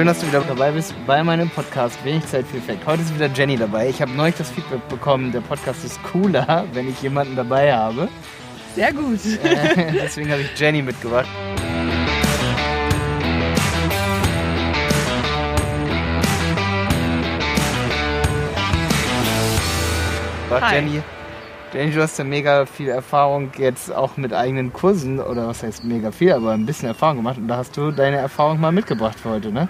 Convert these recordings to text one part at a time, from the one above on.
Schön, dass du wieder dabei bist bei meinem Podcast Wenig Zeit für Effekt. Heute ist wieder Jenny dabei. Ich habe neulich das Feedback bekommen, der Podcast ist cooler, wenn ich jemanden dabei habe. Sehr gut. Äh, deswegen habe ich Jenny mitgebracht. Hi. Jenny, Jenny, du hast ja mega viel Erfahrung jetzt auch mit eigenen Kursen, oder was heißt mega viel, aber ein bisschen Erfahrung gemacht. Und da hast du deine Erfahrung mal mitgebracht für heute, ne?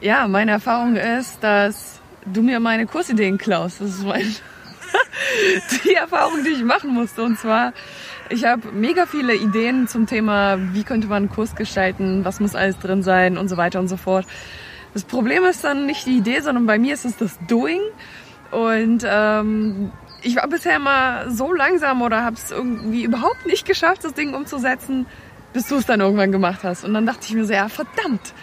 Ja, meine Erfahrung ist, dass du mir meine Kursideen klaust. Das ist mein die Erfahrung, die ich machen musste. Und zwar, ich habe mega viele Ideen zum Thema, wie könnte man einen Kurs gestalten, was muss alles drin sein und so weiter und so fort. Das Problem ist dann nicht die Idee, sondern bei mir ist es das Doing. Und ähm, ich war bisher immer so langsam oder habe es irgendwie überhaupt nicht geschafft, das Ding umzusetzen, bis du es dann irgendwann gemacht hast. Und dann dachte ich mir so, ja, verdammt,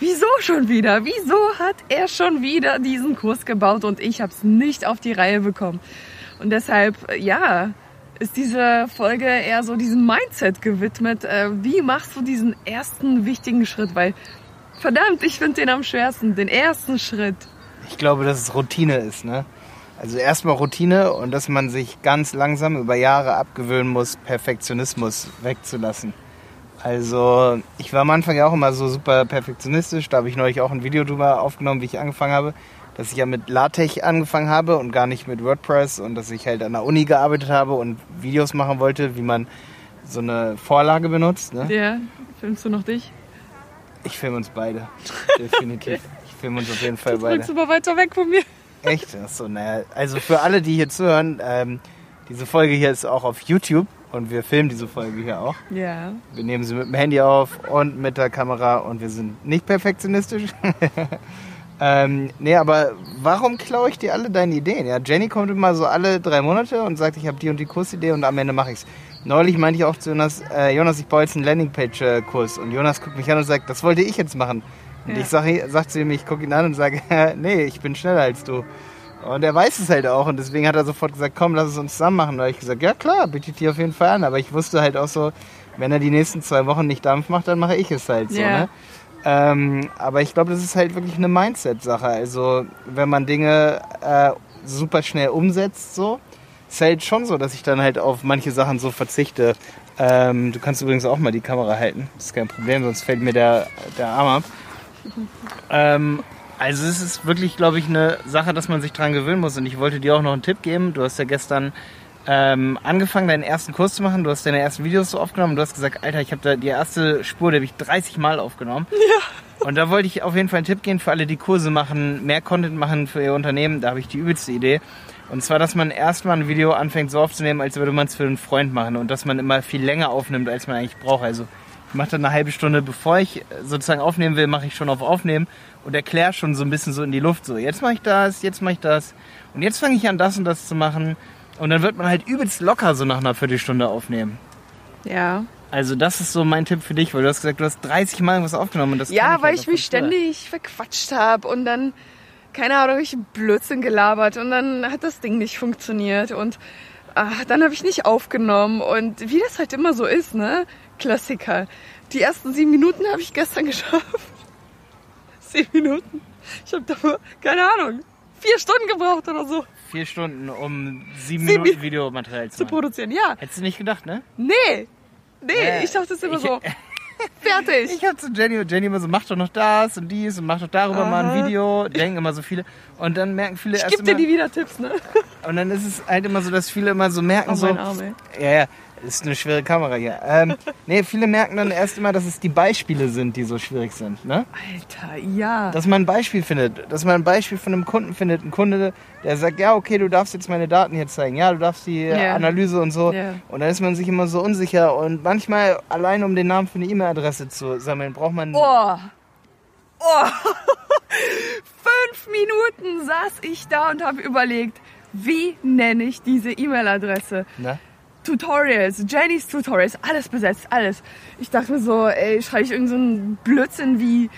wieso schon wieder? Wieso hat er schon wieder diesen Kurs gebaut und ich habe es nicht auf die Reihe bekommen? Und deshalb, ja, ist diese Folge eher so diesem Mindset gewidmet. Äh, wie machst du diesen ersten wichtigen Schritt? Weil, verdammt, ich finde den am schwersten, den ersten Schritt. Ich glaube, dass es Routine ist, ne? Also erstmal Routine und dass man sich ganz langsam über Jahre abgewöhnen muss, Perfektionismus wegzulassen. Also ich war am Anfang ja auch immer so super perfektionistisch. Da habe ich neulich auch ein Video drüber aufgenommen, wie ich angefangen habe. Dass ich ja mit LaTeX angefangen habe und gar nicht mit WordPress und dass ich halt an der Uni gearbeitet habe und Videos machen wollte, wie man so eine Vorlage benutzt. Ne? Ja, filmst du noch dich? Ich filme uns beide, definitiv. okay. Ich filme uns auf jeden Fall du beide. Du aber weiter weg von mir. Echt? Achso, naja. Also für alle, die hier zuhören, ähm, diese Folge hier ist auch auf YouTube und wir filmen diese Folge hier auch. Ja. Wir nehmen sie mit dem Handy auf und mit der Kamera und wir sind nicht perfektionistisch. ähm, nee, aber warum klaue ich dir alle deine Ideen? Ja, Jenny kommt immer so alle drei Monate und sagt, ich habe die und die Kursidee und am Ende mache ich's. Neulich meinte ich auch zu Jonas, äh, Jonas, ich baue jetzt einen Landingpage-Kurs und Jonas guckt mich an und sagt, das wollte ich jetzt machen. Und ja. ich sage sag zu ihm, ich gucke ihn an und sage, nee, ich bin schneller als du. Und er weiß es halt auch und deswegen hat er sofort gesagt, komm, lass es uns zusammen machen. Da habe ich gesagt, ja klar, bitte dir auf jeden Fall an. Aber ich wusste halt auch so, wenn er die nächsten zwei Wochen nicht Dampf macht, dann mache ich es halt so. Ja. Ne? Ähm, aber ich glaube, das ist halt wirklich eine Mindset-Sache. Also wenn man Dinge äh, super schnell umsetzt, so, ist halt schon so, dass ich dann halt auf manche Sachen so verzichte. Ähm, du kannst übrigens auch mal die Kamera halten, das ist kein Problem, sonst fällt mir der, der Arm ab. Ähm, also es ist wirklich, glaube ich, eine Sache, dass man sich dran gewöhnen muss. Und ich wollte dir auch noch einen Tipp geben. Du hast ja gestern ähm, angefangen, deinen ersten Kurs zu machen. Du hast deine ersten Videos so aufgenommen. Du hast gesagt, Alter, ich habe da die erste Spur, die habe ich 30 Mal aufgenommen. Ja. Und da wollte ich auf jeden Fall einen Tipp geben für alle, die Kurse machen, mehr Content machen für ihr Unternehmen. Da habe ich die übelste Idee. Und zwar, dass man erstmal ein Video anfängt so aufzunehmen, als würde man es für einen Freund machen. Und dass man immer viel länger aufnimmt, als man eigentlich braucht. Also mache dann eine halbe Stunde, bevor ich sozusagen aufnehmen will, mache ich schon auf Aufnehmen und erkläre schon so ein bisschen so in die Luft. So, jetzt mache ich das, jetzt mache ich das. Und jetzt fange ich an, das und das zu machen. Und dann wird man halt übelst locker so nach einer Viertelstunde aufnehmen. Ja. Also das ist so mein Tipp für dich, weil du hast gesagt, du hast 30 Mal was aufgenommen. Und das ja, ich weil halt ich mich ständig verquatscht habe und dann, keine Ahnung, ich Blödsinn gelabert und dann hat das Ding nicht funktioniert und ach, dann habe ich nicht aufgenommen und wie das halt immer so ist, ne? Klassiker. Die ersten sieben Minuten habe ich gestern geschafft. Sieben Minuten. Ich habe dafür, keine Ahnung, vier Stunden gebraucht oder so. Vier Stunden, um sieben, sieben Minuten Videomaterial zu, zu produzieren, ja. Hättest du nicht gedacht, ne? Nee. Nee, äh, ich dachte es immer ich, so. Fertig. Ich hab zu Jenny und Jenny immer so, mach doch noch das und dies und mach doch darüber Aha. mal ein Video. Denken immer so viele. Und dann merken viele ich erst geb dir die wieder Tipps, ne? Und dann ist es halt immer so, dass viele immer so merken oh, so. Arm, ey. Ja, ja. Ist eine schwere Kamera hier. Ähm, nee, viele merken dann erst immer, dass es die Beispiele sind, die so schwierig sind. Ne? Alter, ja. Dass man ein Beispiel findet. Dass man ein Beispiel von einem Kunden findet. Ein Kunde, der sagt, ja, okay, du darfst jetzt meine Daten hier zeigen. Ja, du darfst die yeah. Analyse und so. Yeah. Und dann ist man sich immer so unsicher. Und manchmal, allein um den Namen für eine E-Mail-Adresse zu sammeln, braucht man... Oh. Oh. Fünf Minuten saß ich da und habe überlegt, wie nenne ich diese E-Mail-Adresse? Tutorials, Jennys Tutorials, alles besetzt, alles. Ich dachte mir so, ey, schreibe ich irgendeinen so Blödsinn wie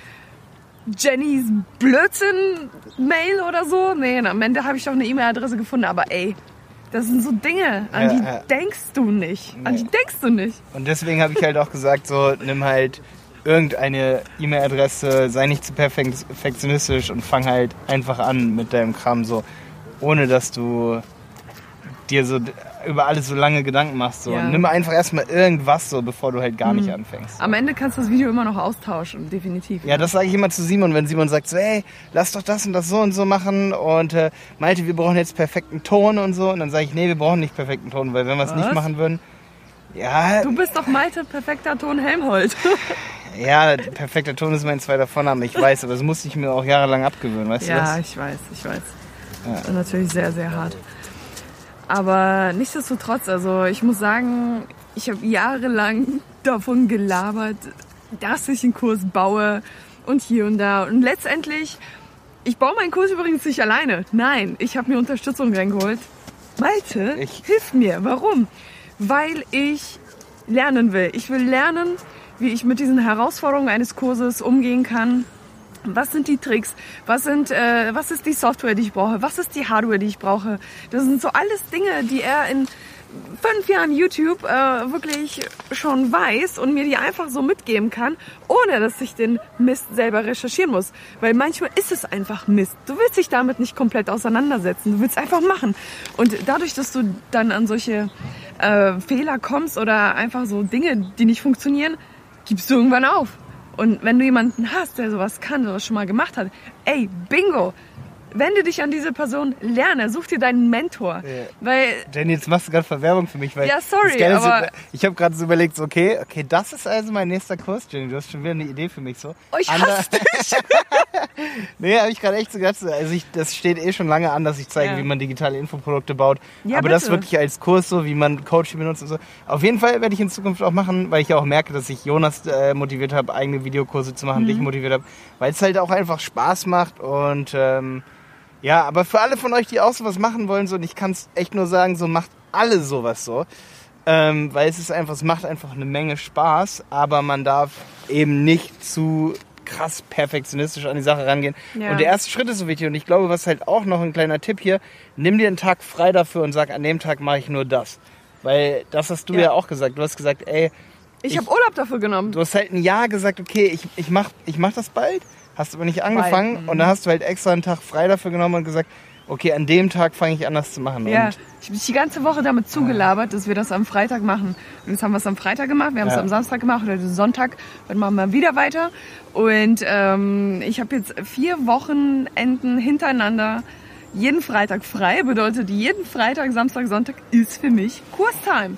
Jennys Blödsinn-Mail oder so? Nee, am Ende habe ich auch eine E-Mail-Adresse gefunden, aber ey, das sind so Dinge, an die ja. denkst du nicht. Nee. An die denkst du nicht. Und deswegen habe ich halt auch gesagt, so, nimm halt irgendeine E-Mail-Adresse, sei nicht zu perfektionistisch und fang halt einfach an mit deinem Kram so, ohne dass du dir so über alles so lange Gedanken machst. So. Ja. Nimm einfach erstmal irgendwas so, bevor du halt gar nicht Mhm. anfängst. Am Ende kannst du das Video immer noch austauschen, definitiv. Ja, das sage ich immer zu Simon, wenn Simon sagt so, hey, lass doch das und das so und so machen und äh, Malte, wir brauchen jetzt perfekten Ton und so. Und dann sage ich, nee, wir brauchen nicht perfekten Ton, weil wenn wir es nicht machen würden, ja, Du bist doch Malte, perfekter Ton Helmholt. ja, perfekter Ton ist mein zweiter Vorname, ich weiß, aber das musste ich mir auch jahrelang abgewöhnen, weißt du ja, ich weiß, ich weiß. Ja. Das ist natürlich sehr, sehr hart. Aber nichtsdestotrotz, also ich muss sagen, ich habe jahrelang davon gelabert, dass ich einen Kurs baue und hier und da. Und letztendlich, ich baue meinen Kurs übrigens nicht alleine. Nein, ich habe mir Unterstützung reingeholt. Malte, Ich- hilf mir. Warum? Weil ich lernen will. Ich will lernen, wie ich mit diesen Herausforderungen eines Kurses umgehen kann. Was sind die Tricks? Was, sind, äh, was ist die Software, die ich brauche? Was ist die Hardware, die ich brauche? Das sind so alles Dinge, die er in fünf Jahren YouTube äh, wirklich schon weiß und mir die einfach so mitgeben kann, ohne dass ich den Mist selber recherchieren muss. Weil manchmal ist es einfach Mist. Du willst dich damit nicht komplett auseinandersetzen. Du willst einfach machen. Und dadurch, dass du dann an solche äh, Fehler kommst oder einfach so Dinge, die nicht funktionieren, gibst du irgendwann auf. Und wenn du jemanden hast, der sowas kann, sowas schon mal gemacht hat, ey, bingo! Wende dich an diese Person, lerne, such dir deinen Mentor. Ja. Weil Jenny, jetzt machst du gerade Verwerbung für mich, weil Ja, sorry, das Geile ist, aber- ich habe gerade so überlegt, so, okay, okay, das ist also mein nächster Kurs, Jenny, du hast schon wieder eine Idee für mich so. Oh, ich Ander- hasse dich. Nee, habe ich gerade echt so gedacht, so, also ich, das steht eh schon lange an, dass ich zeige, Ja. wie man digitale Infoprodukte baut. Ja, Aber das bitte. wirklich als Kurs so, wie man Coaching benutzt und so. Auf jeden Fall werde ich in Zukunft auch machen, weil ich ja auch merke, dass ich Jonas äh, motiviert habe, eigene Videokurse zu machen, dich Mhm. motiviert habe, weil es halt auch einfach Spaß macht und ähm, ja, aber für alle von euch, die auch sowas machen wollen, so, und ich kann es echt nur sagen, so macht alle sowas so. Ähm, weil es ist einfach, es macht einfach eine Menge Spaß, aber man darf eben nicht zu krass perfektionistisch an die Sache rangehen. Ja. Und der erste Schritt ist so wichtig. Und ich glaube, was halt auch noch ein kleiner Tipp hier, nimm dir einen Tag frei dafür und sag, an dem Tag mache ich nur das. Weil das hast du ja, Ja. auch gesagt. Du hast gesagt, ey, Ich Ich- habe Urlaub dafür genommen. du hast halt ein Jahr gesagt, okay, ich, ich mach, ich mach das bald, hast aber nicht angefangen. Bald. Und dann hast du halt extra einen Tag frei dafür genommen und gesagt, okay, an dem Tag fange ich an, das zu machen. Ja, Und ich habe dich die ganze Woche damit zugelabert, dass wir das am Freitag machen. Und jetzt haben wir es am Freitag gemacht, wir haben es Ja. am Samstag gemacht oder Sonntag. Dann machen wir wieder weiter. Und ähm, ich habe jetzt vier Wochenenden hintereinander jeden Freitag frei. Bedeutet, jeden Freitag, Samstag, Sonntag ist für mich Kurstime.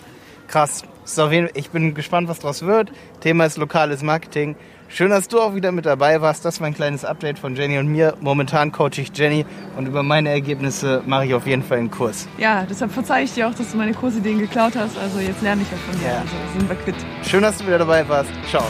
krass. Ist auf jeden, ich bin gespannt, was draus wird. Thema ist lokales Marketing. Schön, dass du auch wieder mit dabei warst. Das war ein kleines Update von Jenny und mir. Momentan coache ich Jenny und über meine Ergebnisse mache ich auf jeden Fall einen Kurs. Ja, deshalb verzeihe ich dir auch, dass du meine Kursideen geklaut hast. Also jetzt lerne ich ja von dir. Ja. Also sind wir quitt. Schön, dass du wieder dabei warst. Ciao.